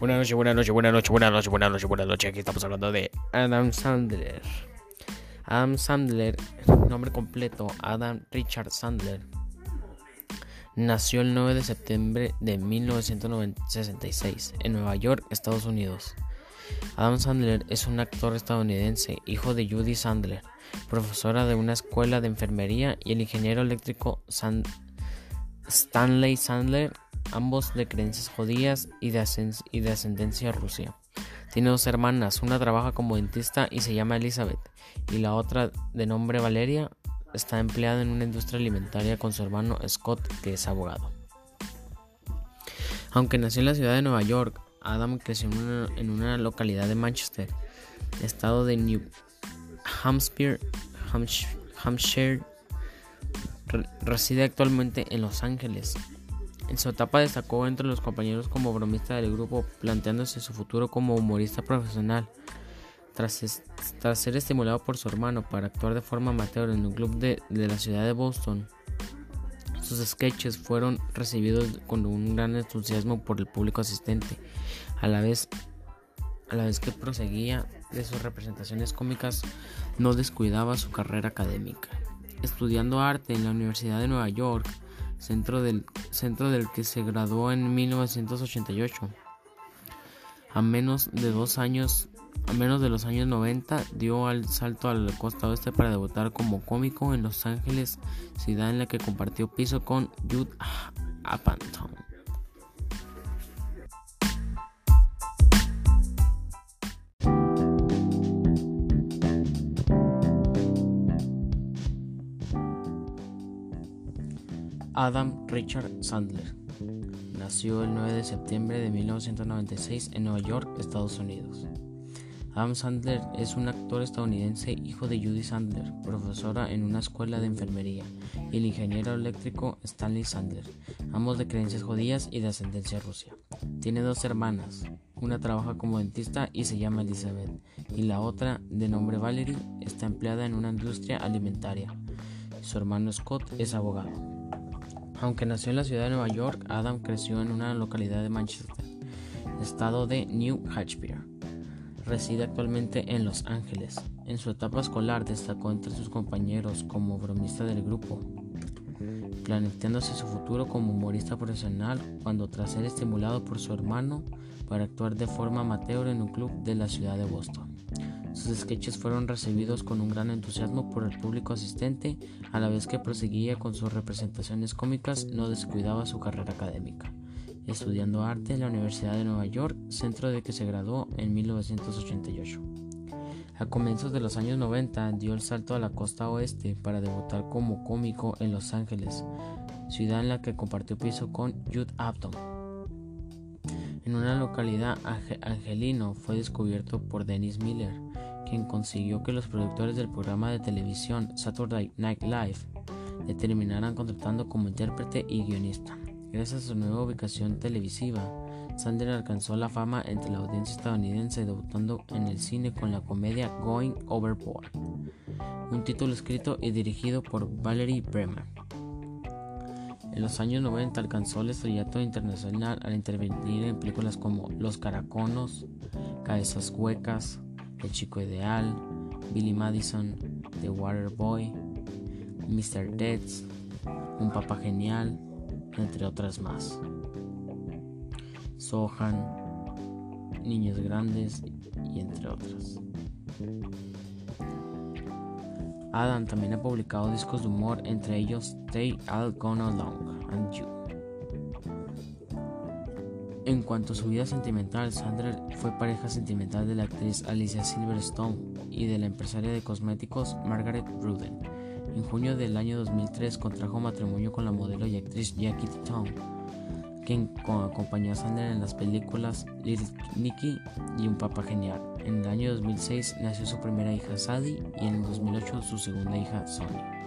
Buenas noches, buenas noches, buenas noches, buenas noches, buenas noches, buenas noches. Aquí estamos hablando de Adam Sandler. Adam Sandler, nombre completo, Adam Richard Sandler. Nació el 9 de septiembre de 1966 en Nueva York, Estados Unidos. Adam Sandler es un actor estadounidense, hijo de Judy Sandler, profesora de una escuela de enfermería, y el ingeniero eléctrico Stanley Sandler, ambos de creencias judías y de, ascendencia rusa. Tiene dos hermanas, una trabaja como dentista y se llama Elizabeth, y la otra, de nombre Valeria, está empleada en una industria alimentaria con su hermano Scott, que es abogado. Aunque nació en la ciudad de Nueva York, Adam creció en una, localidad de Manchester, estado de New Hampshire reside actualmente en Los Ángeles. En su etapa destacó entre los compañeros como bromista del grupo, planteándose su futuro como humorista profesional. Tras, ser estimulado por su hermano para actuar de forma amateur en un club de, la ciudad de Boston, sus sketches fueron recibidos con un gran entusiasmo por el público asistente, a la vez, que proseguía de sus representaciones cómicas, no descuidaba su carrera académica. Estudiando arte en la Universidad de Nueva York, centro del, centro del que se graduó en 1988. A menos de dos años, a menos de los años 90, dio al salto al costa oeste para debutar como cómico en Los Ángeles, ciudad en la que compartió piso con Judd Apatow. Adam Richard Sandler. Nació el 9 de septiembre de 1996 en Nueva York, Estados Unidos. Adam Sandler es un actor estadounidense, hijo de Judy Sandler, profesora en una escuela de enfermería, y el ingeniero eléctrico Stanley Sandler, ambos de creencias judías y de ascendencia rusa. Tiene dos hermanas, una trabaja como dentista y se llama Elizabeth, y la otra, de nombre Valerie, está empleada en una industria alimentaria. Su hermano Scott es abogado. Aunque nació en la ciudad de Nueva York, Adam creció en una localidad de Manchester, estado de New Hampshire. Reside actualmente en Los Ángeles. En su etapa escolar destacó entre sus compañeros como bromista del grupo, planteándose su futuro como humorista profesional cuando tras ser estimulado por su hermano para actuar de forma amateur en un club de la ciudad de Boston. Sus sketches fueron recibidos con un gran entusiasmo por el público asistente, a la vez que proseguía con sus representaciones cómicas, no descuidaba su carrera académica, estudiando arte en la Universidad de Nueva York, centro de que se graduó en 1988. A comienzos de los años 90 dio el salto a la costa oeste para debutar como cómico en Los Ángeles, ciudad en la que compartió piso con Judd Apton. En una localidad angelino fue descubierto por Dennis Miller, consiguió que los productores del programa de televisión Saturday Night Live le terminaran contratando como intérprete y guionista. Gracias a su nueva ubicación televisiva, Sandler alcanzó la fama entre la audiencia estadounidense debutando en el cine con la comedia Going Overboard, un título escrito y dirigido por Valerie Bremer. En los años 90 alcanzó el estrellato internacional al intervenir en películas como Los Caraconos, Cabezas Huecas, el Chico Ideal, Billy Madison, The Water Boy, Mr. Deads, Un Papa Genial, entre otras más. Sohan, Niños Grandes y entre otras. Adam también ha publicado discos de humor, entre ellos They All Gone Along and You. En cuanto a su vida sentimental, Sandra fue pareja sentimental de la actriz Alicia Silverstone y de la empresaria de cosméticos Margaret Ruden. En junio del año 2003 contrajo matrimonio con la modelo y actriz Jackie Town, quien acompañó a Sandra en las películas Little Nicky y Un Papa Genial. En el año 2006 nació su primera hija Sadie y en el 2008 su segunda hija Sonia.